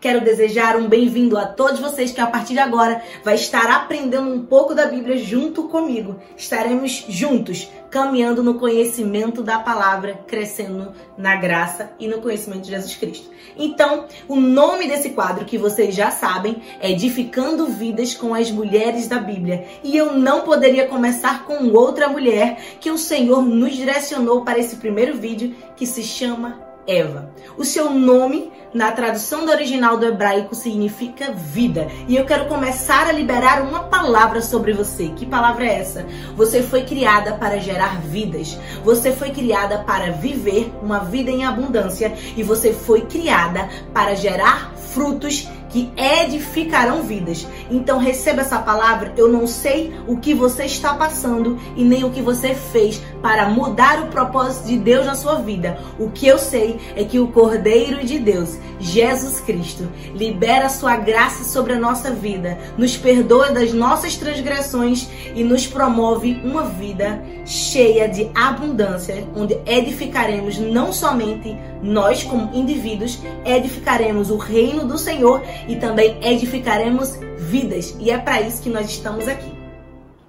Quero desejar um bem-vindo a todos vocês que a partir de agora vai estar aprendendo um pouco da Bíblia junto comigo. Estaremos juntos caminhando no conhecimento da palavra, crescendo na graça e no conhecimento de Jesus Cristo. Então, o nome desse quadro que vocês já sabem é Edificando Vidas com as Mulheres da Bíblia. E eu não poderia começar com outra mulher que o Senhor nos direcionou para esse primeiro vídeo que se chama Eva. O seu nome, na tradução do original do hebraico, significa vida. E eu quero começar a liberar uma palavra sobre você. Que palavra é essa? Você foi criada para gerar vidas. Você foi criada para viver uma vida em abundância. E você foi criada para gerar frutos que edificarão vidas. Então receba essa palavra. Eu não sei o que você está passando e nem o que você fez para mudar o propósito de Deus na sua vida. O que eu sei é que o Cordeiro de Deus, Jesus Cristo, libera sua graça sobre a nossa vida, nos perdoa das nossas transgressões e nos promove uma vida cheia de abundância, onde edificaremos não somente nós como indivíduos, edificaremos o reino do Senhor e também edificaremos vidas. E é para isso que nós estamos aqui.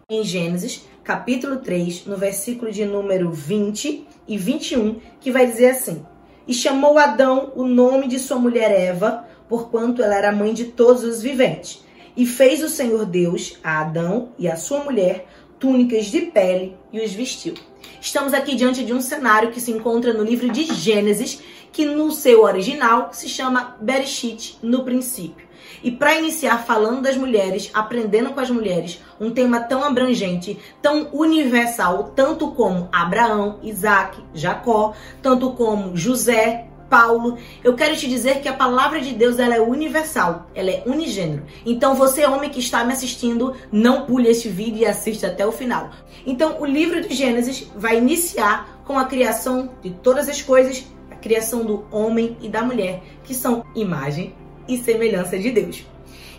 Em Gênesis, capítulo 3, no versículo de número 20 e 21, que vai dizer assim: E chamou Adão o nome de sua mulher Eva, porquanto ela era mãe de todos os viventes. E fez o Senhor Deus a Adão e a sua mulher túnicas de pele e os vestiu. Estamos aqui diante de um cenário que se encontra no livro de Gênesis, que no seu original se chama Bereshit, no princípio. E para iniciar falando das mulheres, aprendendo com as mulheres, um tema tão abrangente, tão universal, tanto como Abraão, Isaac, Jacó, tanto como José, Paulo, eu quero te dizer que a palavra de Deus ela é universal, ela é unigênero. Então você homem que está me assistindo, não pule este vídeo e assista até o final. Então o livro de Gênesis vai iniciar com a criação de todas as coisas, criação do homem e da mulher, que são imagem e semelhança de Deus.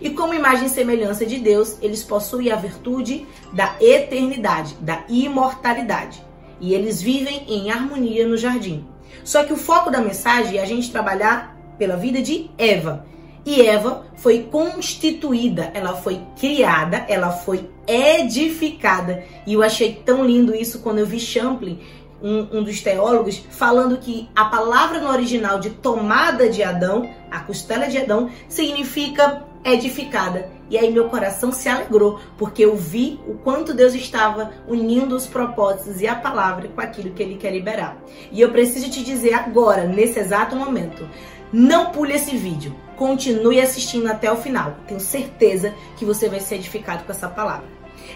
E como imagem e semelhança de Deus, eles possuem a virtude da eternidade, da imortalidade. E eles vivem em harmonia no jardim. Só que o foco da mensagem é a gente trabalhar pela vida de Eva. E Eva foi constituída, ela foi criada, ela foi edificada. E eu achei tão lindo isso quando eu vi Champlin, um, um, dos teólogos, falando que a palavra no original de tomada de Adão, a costela de Adão, significa edificada. E aí meu coração se alegrou, porque eu vi o quanto Deus estava unindo os propósitos e a palavra com aquilo que ele quer liberar. E eu preciso te dizer agora, nesse exato momento, não pule esse vídeo. Continue assistindo até o final. Tenho certeza que você vai ser edificado com essa palavra.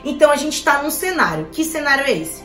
Então a gente está num cenário. Que cenário é esse?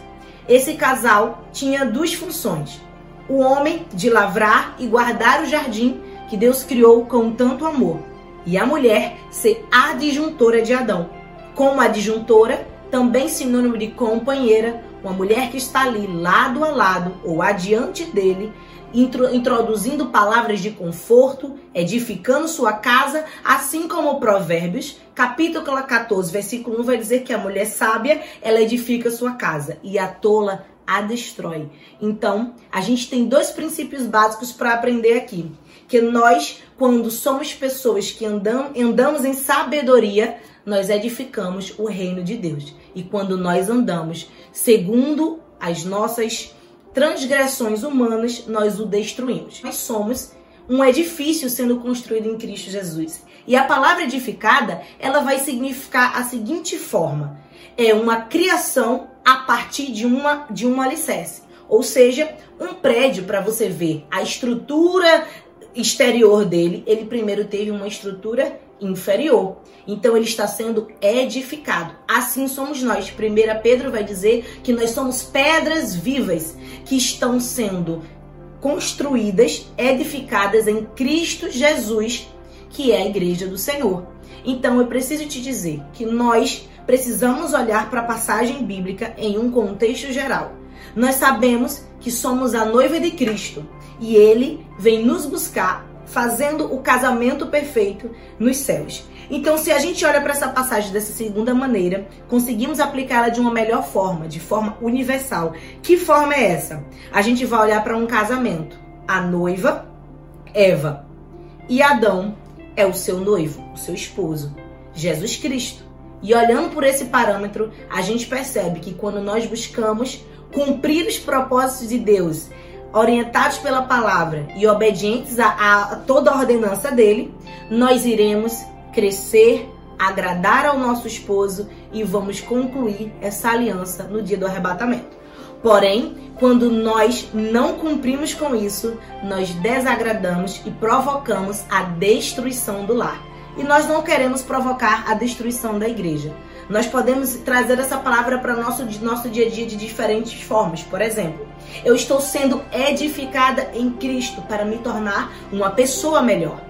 Esse casal tinha duas funções: o homem de lavrar e guardar o jardim que Deus criou com tanto amor e a mulher ser adjuntora de Adão. Como adjuntora, também sinônimo de companheira, uma mulher que está ali lado a lado ou adiante dele, introduzindo palavras de conforto, edificando sua casa, assim como Provérbios, capítulo 14, versículo 1 vai dizer que a mulher sábia, ela edifica sua casa e a tola a destrói. Então, a gente tem dois princípios básicos para aprender aqui que nós, quando somos pessoas que andam, andamos em sabedoria, nós edificamos o reino de Deus. E quando nós andamos segundo as nossas transgressões humanas, nós o destruímos. Nós somos um edifício sendo construído em Cristo Jesus. E a palavra edificada, ela vai significar a seguinte forma: é uma criação a partir de uma de um alicerce. Ou seja, um prédio para você ver a estrutura exterior dele, ele primeiro teve uma estrutura inferior. Então ele está sendo edificado. Assim somos nós. Primeira Pedro vai dizer que nós somos pedras vivas que estão sendo construídas, edificadas em Cristo Jesus, que é a igreja do Senhor. Então eu preciso te dizer que nós precisamos olhar para a passagem bíblica em um contexto geral. Nós sabemos que somos a noiva de Cristo e ele vem nos buscar fazendo o casamento perfeito nos céus. Então, se a gente olha para essa passagem dessa segunda maneira, conseguimos aplicá-la de uma melhor forma, de forma universal. Que forma é essa? A gente vai olhar para um casamento. A noiva, Eva, e Adão, é o seu noivo, o seu esposo, Jesus Cristo. E olhando por esse parâmetro, a gente percebe que quando nós buscamos cumprir os propósitos de Deus, orientados pela palavra e obedientes a, a toda a ordenança dele, nós iremos crescer, agradar ao nosso esposo e vamos concluir essa aliança no dia do arrebatamento. Porém, quando nós não cumprimos com isso, nós desagradamos e provocamos a destruição do lar. E nós não queremos provocar a destruição da igreja. Nós podemos trazer essa palavra para o nosso, nosso dia a dia de diferentes formas. Por exemplo, eu estou sendo edificada em Cristo para me tornar uma pessoa melhor.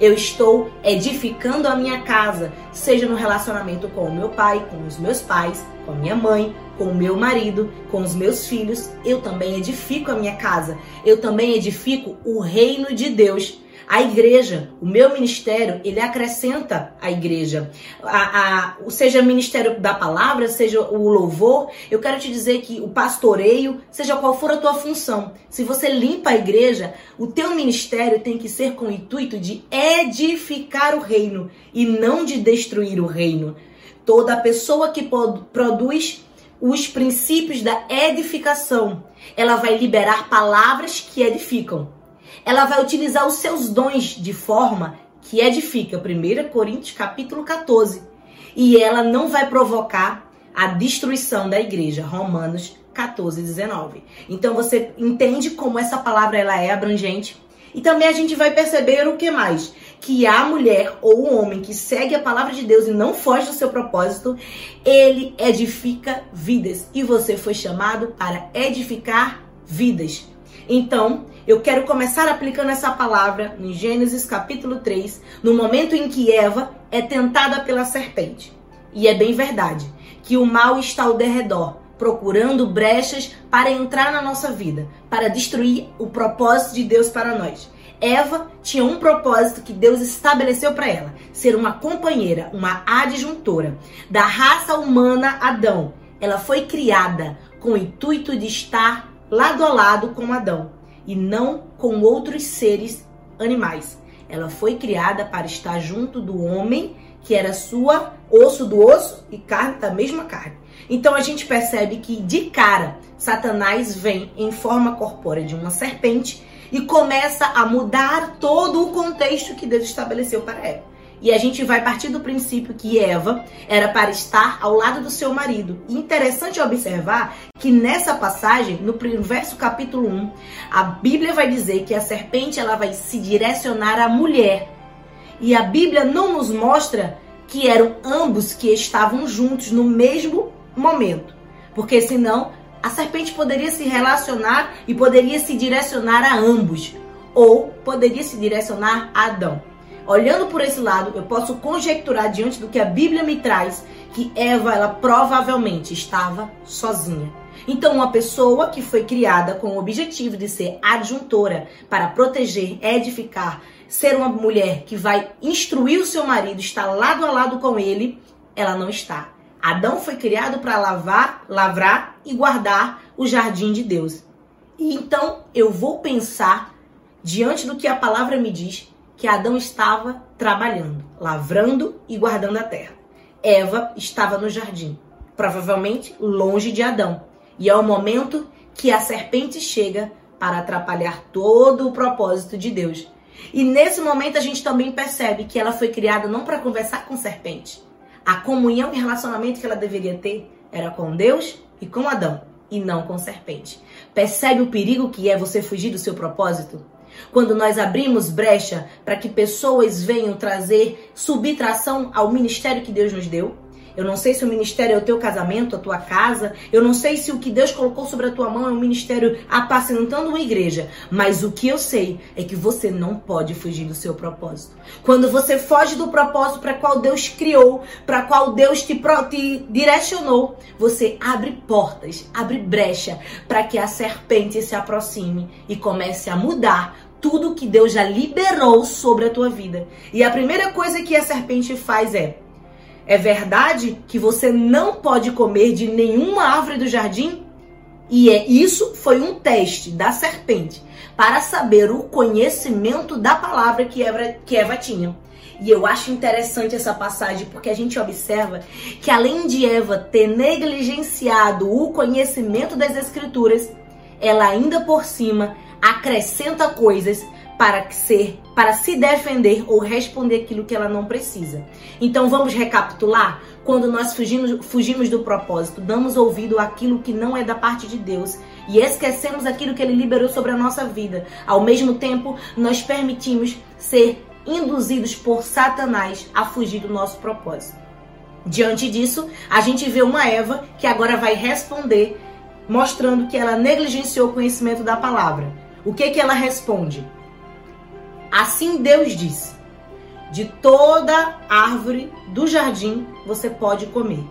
Eu estou edificando a minha casa, seja no relacionamento com o meu pai, com os meus pais, com a minha mãe, com o meu marido, com os meus filhos. Eu também edifico a minha casa. Eu também edifico o reino de Deus. A igreja, o meu ministério, ele acrescenta a igreja. A, a, seja ministério da palavra, seja o louvor, eu quero te dizer que o pastoreio, seja qual for a tua função, se você limpa a igreja, o teu ministério tem que ser com o intuito de edificar o reino e não de destruir o reino. Toda pessoa que produz os princípios da edificação, ela vai liberar palavras que edificam ela vai utilizar os seus dons de forma que edifica. 1 Coríntios capítulo 14. E ela não vai provocar a destruição da igreja. Romanos 14, 19. Então você entende como essa palavra ela é abrangente. E também a gente vai perceber o que mais? Que a mulher ou o homem que segue a palavra de Deus e não foge do seu propósito, ele edifica vidas. E você foi chamado para edificar vidas. Então, eu quero começar aplicando essa palavra em Gênesis capítulo 3, no momento em que Eva é tentada pela serpente. E é bem verdade que o mal está ao derredor, procurando brechas para entrar na nossa vida, para destruir o propósito de Deus para nós. Eva tinha um propósito que Deus estabeleceu para ela: ser uma companheira, uma adjuntora da raça humana Adão. Ela foi criada com o intuito de estar lado a lado com Adão e não com outros seres animais. Ela foi criada para estar junto do homem, que era sua osso do osso e carne da mesma carne. Então a gente percebe que de cara Satanás vem em forma corpórea de uma serpente e começa a mudar todo o contexto que Deus estabeleceu para ela. E a gente vai partir do princípio que Eva era para estar ao lado do seu marido. Interessante observar que nessa passagem, no verso capítulo 1, a Bíblia vai dizer que a serpente ela vai se direcionar à mulher. E a Bíblia não nos mostra que eram ambos que estavam juntos no mesmo momento. Porque senão a serpente poderia se relacionar e poderia se direcionar a ambos. Ou poderia se direcionar a Adão. Olhando por esse lado, eu posso conjecturar diante do que a Bíblia me traz que Eva ela provavelmente estava sozinha. Então, uma pessoa que foi criada com o objetivo de ser adjuntora para proteger, edificar, ser uma mulher que vai instruir o seu marido, estar lado a lado com ele, ela não está. Adão foi criado para lavar, lavrar e guardar o jardim de Deus. E então eu vou pensar diante do que a palavra me diz que Adão estava trabalhando, lavrando e guardando a terra. Eva estava no jardim, provavelmente longe de Adão. E é o momento que a serpente chega para atrapalhar todo o propósito de Deus. E nesse momento a gente também percebe que ela foi criada não para conversar com serpente. A comunhão e relacionamento que ela deveria ter era com Deus e com Adão, e não com serpente. Percebe o perigo que é você fugir do seu propósito? Quando nós abrimos brecha para que pessoas venham trazer subtração ao ministério que Deus nos deu. Eu não sei se o ministério é o teu casamento, a tua casa. Eu não sei se o que Deus colocou sobre a tua mão é um ministério apacentando uma igreja. Mas o que eu sei é que você não pode fugir do seu propósito. Quando você foge do propósito para qual Deus criou, para qual Deus te, te direcionou, você abre portas, abre brecha para que a serpente se aproxime e comece a mudar tudo que Deus já liberou sobre a tua vida. E a primeira coisa que a serpente faz é: é verdade que você não pode comer de nenhuma árvore do jardim? E é isso foi um teste da serpente para saber o conhecimento da palavra que Eva, que Eva tinha. E eu acho interessante essa passagem porque a gente observa que além de Eva ter negligenciado o conhecimento das escrituras, ela ainda por cima acrescenta coisas para ser, para se defender ou responder aquilo que ela não precisa. Então vamos recapitular? Quando nós fugimos, fugimos do propósito, damos ouvido àquilo que não é da parte de Deus e esquecemos aquilo que ele liberou sobre a nossa vida. Ao mesmo tempo, nós permitimos ser induzidos por Satanás a fugir do nosso propósito. Diante disso, a gente vê uma Eva que agora vai responder, mostrando que ela negligenciou o conhecimento da palavra. O que que ela responde? Assim Deus disse: De toda árvore do jardim você pode comer,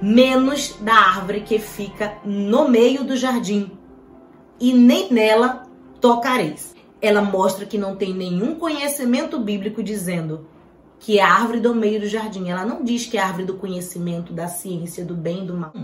menos da árvore que fica no meio do jardim, e nem nela tocareis ela mostra que não tem nenhum conhecimento bíblico dizendo que é a árvore do meio do jardim. Ela não diz que é a árvore do conhecimento, da ciência, do bem e do mal.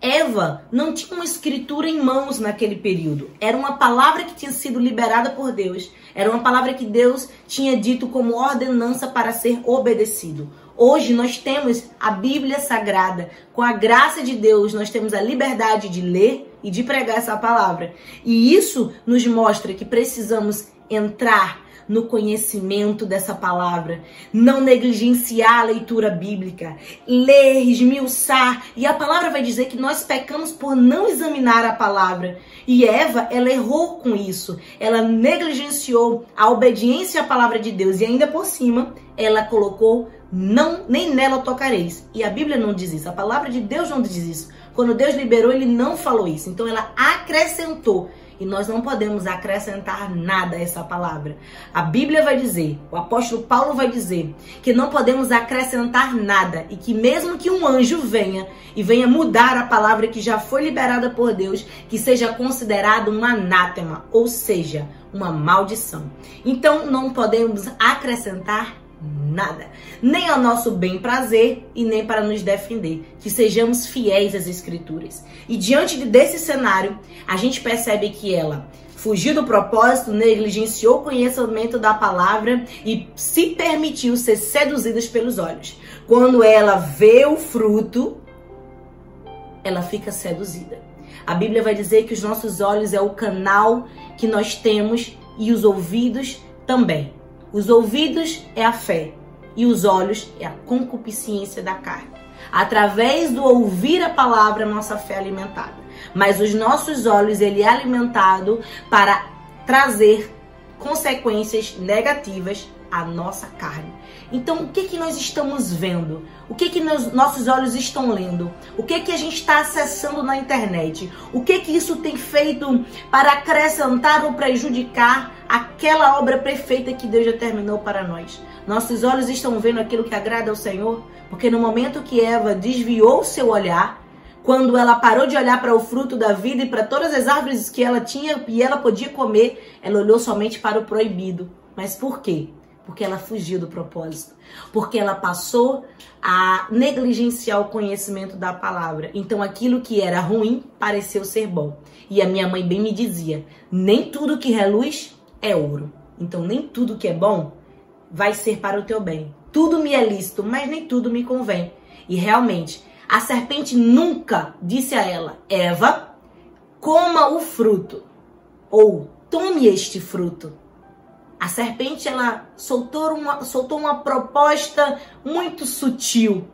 Eva não tinha uma escritura em mãos naquele período. Era uma palavra que tinha sido liberada por Deus. Era uma palavra que Deus tinha dito como ordenança para ser obedecido. Hoje nós temos a Bíblia Sagrada. Com a graça de Deus, nós temos a liberdade de ler e de pregar essa palavra. E isso nos mostra que precisamos entrar no conhecimento dessa palavra, não negligenciar a leitura bíblica, ler, esmiuçar. E a palavra vai dizer que nós pecamos por não examinar a palavra. E Eva, ela errou com isso. Ela negligenciou a obediência à palavra de Deus e ainda por cima, ela colocou não nem nela tocareis. E a Bíblia não diz isso, a palavra de Deus não diz isso. Quando Deus liberou, ele não falou isso. Então ela acrescentou. E nós não podemos acrescentar nada a essa palavra. A Bíblia vai dizer, o apóstolo Paulo vai dizer, que não podemos acrescentar nada e que mesmo que um anjo venha e venha mudar a palavra que já foi liberada por Deus, que seja considerado um anátema, ou seja, uma maldição. Então não podemos acrescentar nada, nem ao nosso bem prazer e nem para nos defender, que sejamos fiéis às escrituras. E diante desse cenário, a gente percebe que ela fugiu do propósito, negligenciou o conhecimento da palavra e se permitiu ser seduzida pelos olhos. Quando ela vê o fruto, ela fica seduzida. A Bíblia vai dizer que os nossos olhos é o canal que nós temos e os ouvidos também. Os ouvidos é a fé e os olhos é a concupiscência da carne. Através do ouvir a palavra, nossa fé é alimentada. Mas os nossos olhos, ele é alimentado para trazer consequências negativas à nossa carne. Então, o que que nós estamos vendo? O que que nos, nossos olhos estão lendo? O que que a gente está acessando na internet? O que que isso tem feito para acrescentar ou prejudicar aquela obra perfeita que Deus determinou para nós? Nossos olhos estão vendo aquilo que agrada ao Senhor? Porque no momento que Eva desviou seu olhar, quando ela parou de olhar para o fruto da vida e para todas as árvores que ela tinha e ela podia comer, ela olhou somente para o proibido. Mas por quê? Porque ela fugiu do propósito, porque ela passou a negligenciar o conhecimento da palavra. Então aquilo que era ruim pareceu ser bom. E a minha mãe bem me dizia: nem tudo que reluz é ouro. Então nem tudo que é bom vai ser para o teu bem. Tudo me é lícito, mas nem tudo me convém. E realmente, a serpente nunca disse a ela: Eva, coma o fruto ou tome este fruto. A serpente ela soltou uma, soltou uma proposta muito sutil.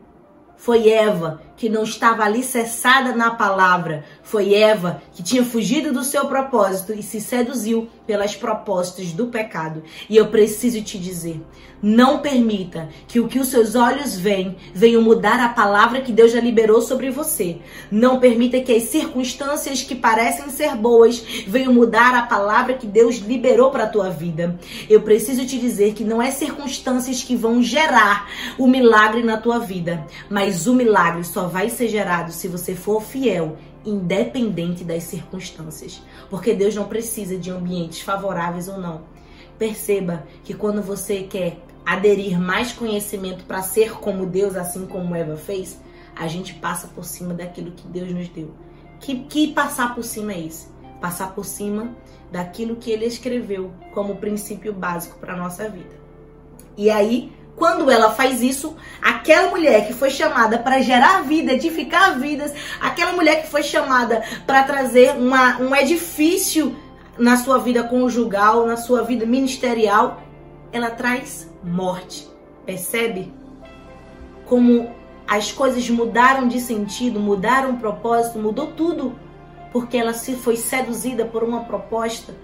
Foi Eva que não estava alicerçada na palavra. Foi Eva que tinha fugido do seu propósito e se seduziu pelas propostas do pecado. E eu preciso te dizer: não permita que o que os seus olhos veem venham mudar a palavra que Deus já liberou sobre você. Não permita que as circunstâncias que parecem ser boas venham mudar a palavra que Deus liberou para a tua vida. Eu preciso te dizer que não é circunstâncias que vão gerar o milagre na tua vida, mas o milagre só vai ser gerado se você for fiel, independente das circunstâncias. Porque Deus não precisa de ambientes favoráveis ou não. Perceba que quando você quer aderir mais conhecimento para ser como Deus, assim como Eva fez, a gente passa por cima daquilo que Deus nos deu. Que, que passar por cima é isso? passar por cima daquilo que ele escreveu como princípio básico para a nossa vida. E aí, quando ela faz isso, aquela mulher que foi chamada para gerar vida, edificar vidas, aquela mulher que foi chamada para trazer uma, um edifício na sua vida conjugal, na sua vida ministerial, ela traz morte. Percebe? Como as coisas mudaram de sentido, mudaram o propósito, mudou tudo, porque ela se foi seduzida por uma proposta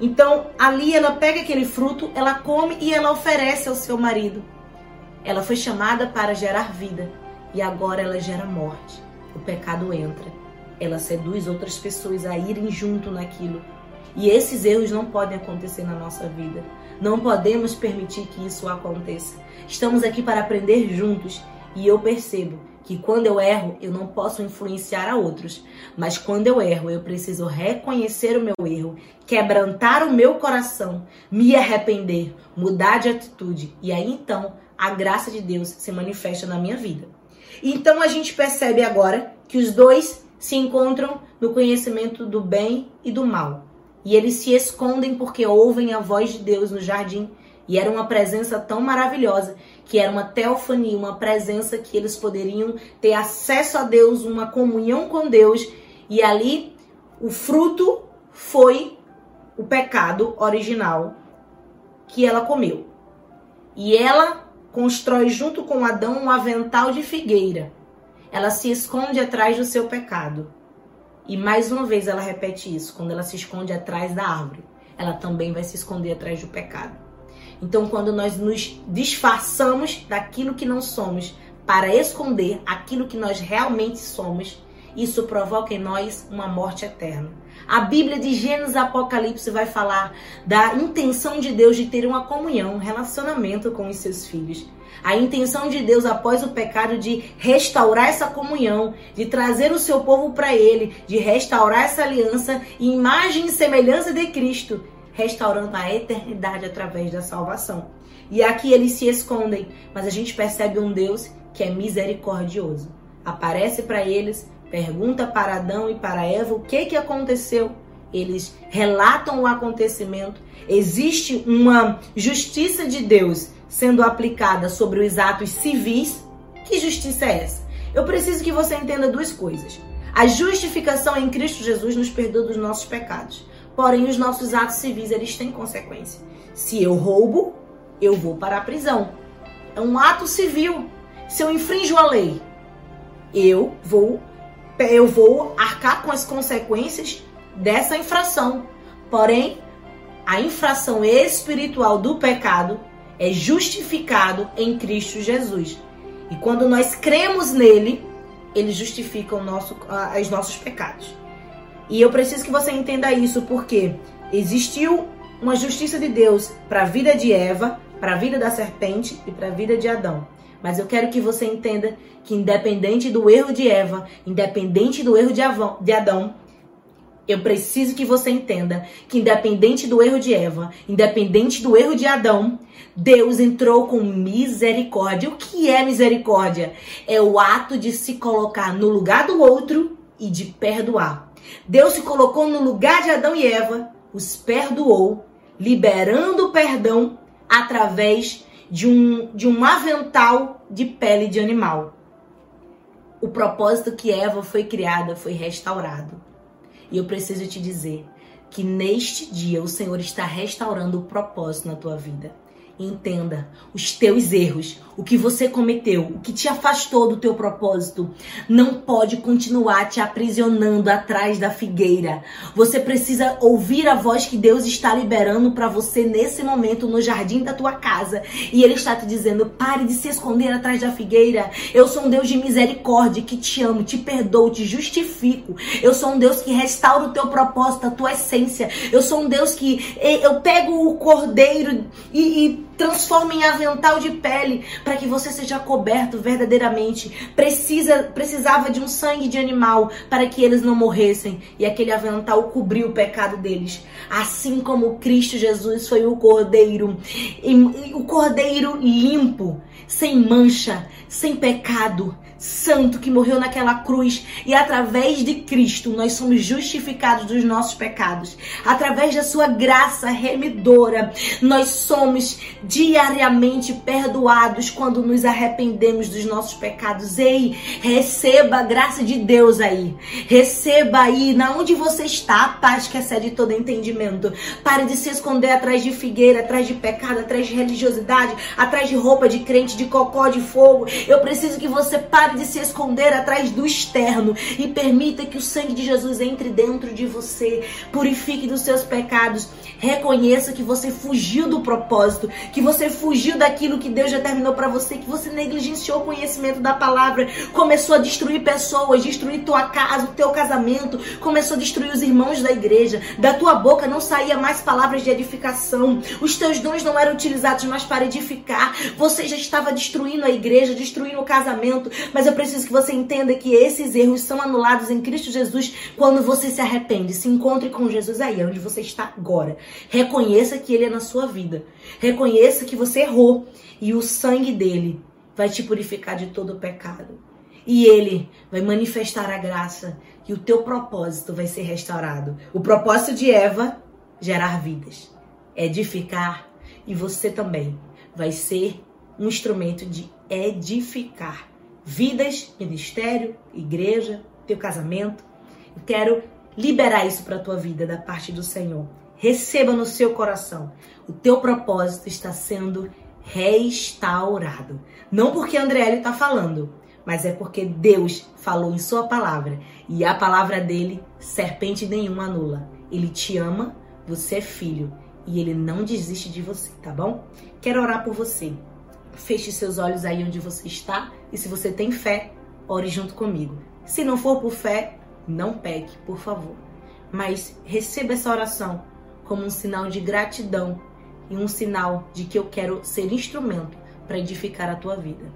então, ali ela pega aquele fruto, ela come e ela oferece ao seu marido. Ela foi chamada para gerar vida e agora ela gera morte. O pecado entra. Ela seduz outras pessoas a irem junto naquilo. E esses erros não podem acontecer na nossa vida. Não podemos permitir que isso aconteça. Estamos aqui para aprender juntos e eu percebo que quando eu erro, eu não posso influenciar a outros, mas quando eu erro, eu preciso reconhecer o meu erro, quebrantar o meu coração, me arrepender, mudar de atitude, e aí então a graça de Deus se manifesta na minha vida. Então a gente percebe agora que os dois se encontram no conhecimento do bem e do mal. E eles se escondem porque ouvem a voz de Deus no jardim e era uma presença tão maravilhosa que era uma teofania, uma presença que eles poderiam ter acesso a Deus, uma comunhão com Deus. E ali o fruto foi o pecado original que ela comeu. E ela constrói junto com Adão um avental de figueira. Ela se esconde atrás do seu pecado. E mais uma vez ela repete isso, quando ela se esconde atrás da árvore, ela também vai se esconder atrás do pecado. Então, quando nós nos disfarçamos daquilo que não somos para esconder aquilo que nós realmente somos, isso provoca em nós uma morte eterna. A Bíblia de Gênesis Apocalipse vai falar da intenção de Deus de ter uma comunhão, um relacionamento com os seus filhos. A intenção de Deus após o pecado de restaurar essa comunhão, de trazer o seu povo para ele, de restaurar essa aliança, imagem e semelhança de Cristo restaurando a eternidade através da salvação. E aqui eles se escondem, mas a gente percebe um Deus que é misericordioso. Aparece para eles, pergunta para Adão e para Eva o que que aconteceu. Eles relatam o acontecimento. Existe uma justiça de Deus sendo aplicada sobre os atos civis. Que justiça é essa? Eu preciso que você entenda duas coisas. A justificação em Cristo Jesus nos perdoa dos nossos pecados. Porém, os nossos atos civis, eles têm consequência. Se eu roubo, eu vou para a prisão. É um ato civil. Se eu infrinjo a lei, eu vou eu vou arcar com as consequências dessa infração. Porém, a infração espiritual do pecado é justificado em Cristo Jesus. E quando nós cremos nele, ele justifica nosso, os nossos pecados. E eu preciso que você entenda isso porque existiu uma justiça de Deus para a vida de Eva, para a vida da serpente e para a vida de Adão. Mas eu quero que você entenda que independente do erro de Eva, independente do erro de Adão, eu preciso que você entenda que independente do erro de Eva, independente do erro de Adão, Deus entrou com misericórdia. O que é misericórdia? É o ato de se colocar no lugar do outro e de perdoar. Deus se colocou no lugar de Adão e Eva, os perdoou, liberando o perdão através de um, de um avental de pele de animal. O propósito que Eva foi criada foi restaurado. E eu preciso te dizer que neste dia o Senhor está restaurando o propósito na tua vida. Entenda os teus erros, o que você cometeu, o que te afastou do teu propósito, não pode continuar te aprisionando atrás da figueira. Você precisa ouvir a voz que Deus está liberando para você nesse momento no jardim da tua casa. E ele está te dizendo: "Pare de se esconder atrás da figueira. Eu sou um Deus de misericórdia que te amo, te perdoo, te justifico. Eu sou um Deus que restaura o teu propósito, a tua essência. Eu sou um Deus que eu pego o cordeiro e, e transforma em avental de pele para que você seja coberto verdadeiramente. Precisa, precisava de um sangue de animal para que eles não morressem e aquele avental cobriu o pecado deles. Assim como Cristo Jesus foi o cordeiro, o cordeiro limpo, sem mancha, sem pecado, santo que morreu naquela cruz e através de Cristo nós somos justificados dos nossos pecados. Através da sua graça remidora, nós somos diariamente perdoados quando nos arrependemos dos nossos pecados. Ei, receba a graça de Deus aí. Receba aí, na onde você está, a paz que excede todo entendimento. Pare de se esconder atrás de figueira, atrás de pecado, atrás de religiosidade, atrás de roupa de crente, de cocó de fogo. Eu preciso que você pare Pare de se esconder atrás do externo e permita que o sangue de Jesus entre dentro de você, purifique dos seus pecados. Reconheça que você fugiu do propósito, que você fugiu daquilo que Deus determinou para você, que você negligenciou o conhecimento da palavra, começou a destruir pessoas, destruir tua casa, o teu casamento, começou a destruir os irmãos da igreja. Da tua boca não saía mais palavras de edificação. Os teus dons não eram utilizados mais para edificar. Você já estava destruindo a igreja, destruindo o casamento, mas eu preciso que você entenda que esses erros são anulados em Cristo Jesus quando você se arrepende. Se encontre com Jesus aí, onde você está agora. Reconheça que Ele é na sua vida. Reconheça que você errou e o sangue dele vai te purificar de todo o pecado. E ele vai manifestar a graça e o teu propósito vai ser restaurado. O propósito de Eva gerar vidas, edificar e você também vai ser um instrumento de edificar vidas, ministério, igreja, teu casamento. Eu quero liberar isso para a tua vida da parte do Senhor. Receba no seu coração. O teu propósito está sendo restaurado. Não porque André está falando, mas é porque Deus falou em sua palavra. E a palavra dele, serpente nenhuma anula. Ele te ama, você é filho. E ele não desiste de você, tá bom? Quero orar por você. Feche seus olhos aí onde você está e se você tem fé, ore junto comigo. Se não for por fé, não peque, por favor. Mas receba essa oração como um sinal de gratidão e um sinal de que eu quero ser instrumento para edificar a tua vida.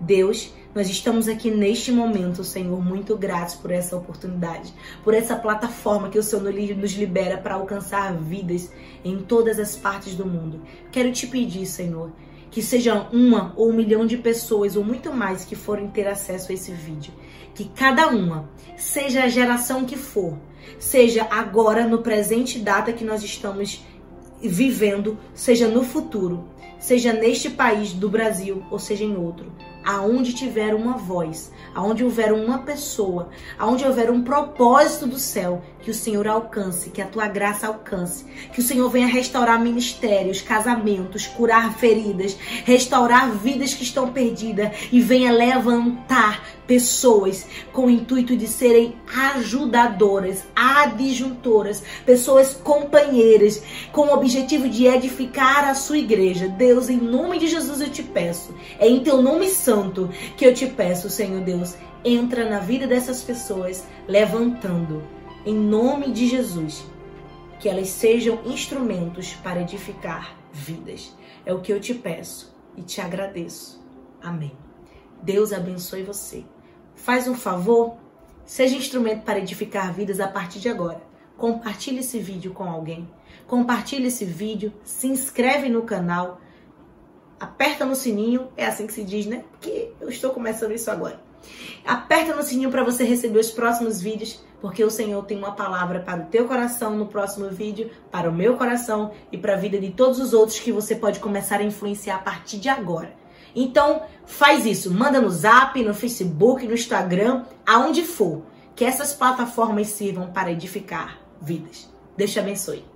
Deus, nós estamos aqui neste momento, Senhor, muito gratos por essa oportunidade, por essa plataforma que o Senhor nos libera para alcançar vidas em todas as partes do mundo. Quero te pedir, Senhor, que seja uma ou um milhão de pessoas ou muito mais que forem ter acesso a esse vídeo. Que cada uma, seja a geração que for, seja agora no presente data que nós estamos vivendo, seja no futuro, seja neste país do Brasil ou seja em outro, aonde tiver uma voz, aonde houver uma pessoa, aonde houver um propósito do céu, que o Senhor alcance, que a tua graça alcance, que o Senhor venha restaurar ministérios, casamentos, curar feridas, restaurar vidas que estão perdidas e venha levantar pessoas com o intuito de serem ajudadoras, adjuntoras, pessoas companheiras, com o objetivo de edificar a sua igreja. Deus, em nome de Jesus eu te peço, é em teu nome santo que eu te peço, Senhor Deus, entra na vida dessas pessoas, levantando, em nome de Jesus, que elas sejam instrumentos para edificar vidas. É o que eu te peço e te agradeço. Amém. Deus abençoe você. Faz um favor, seja instrumento para edificar vidas a partir de agora. Compartilhe esse vídeo com alguém. Compartilhe esse vídeo, se inscreve no canal, aperta no sininho, é assim que se diz, né? Porque eu estou começando isso agora. Aperta no sininho para você receber os próximos vídeos, porque o Senhor tem uma palavra para o teu coração no próximo vídeo, para o meu coração e para a vida de todos os outros que você pode começar a influenciar a partir de agora. Então, faz isso, manda no Zap, no Facebook, no Instagram, aonde for, que essas plataformas sirvam para edificar vidas. Deus te abençoe.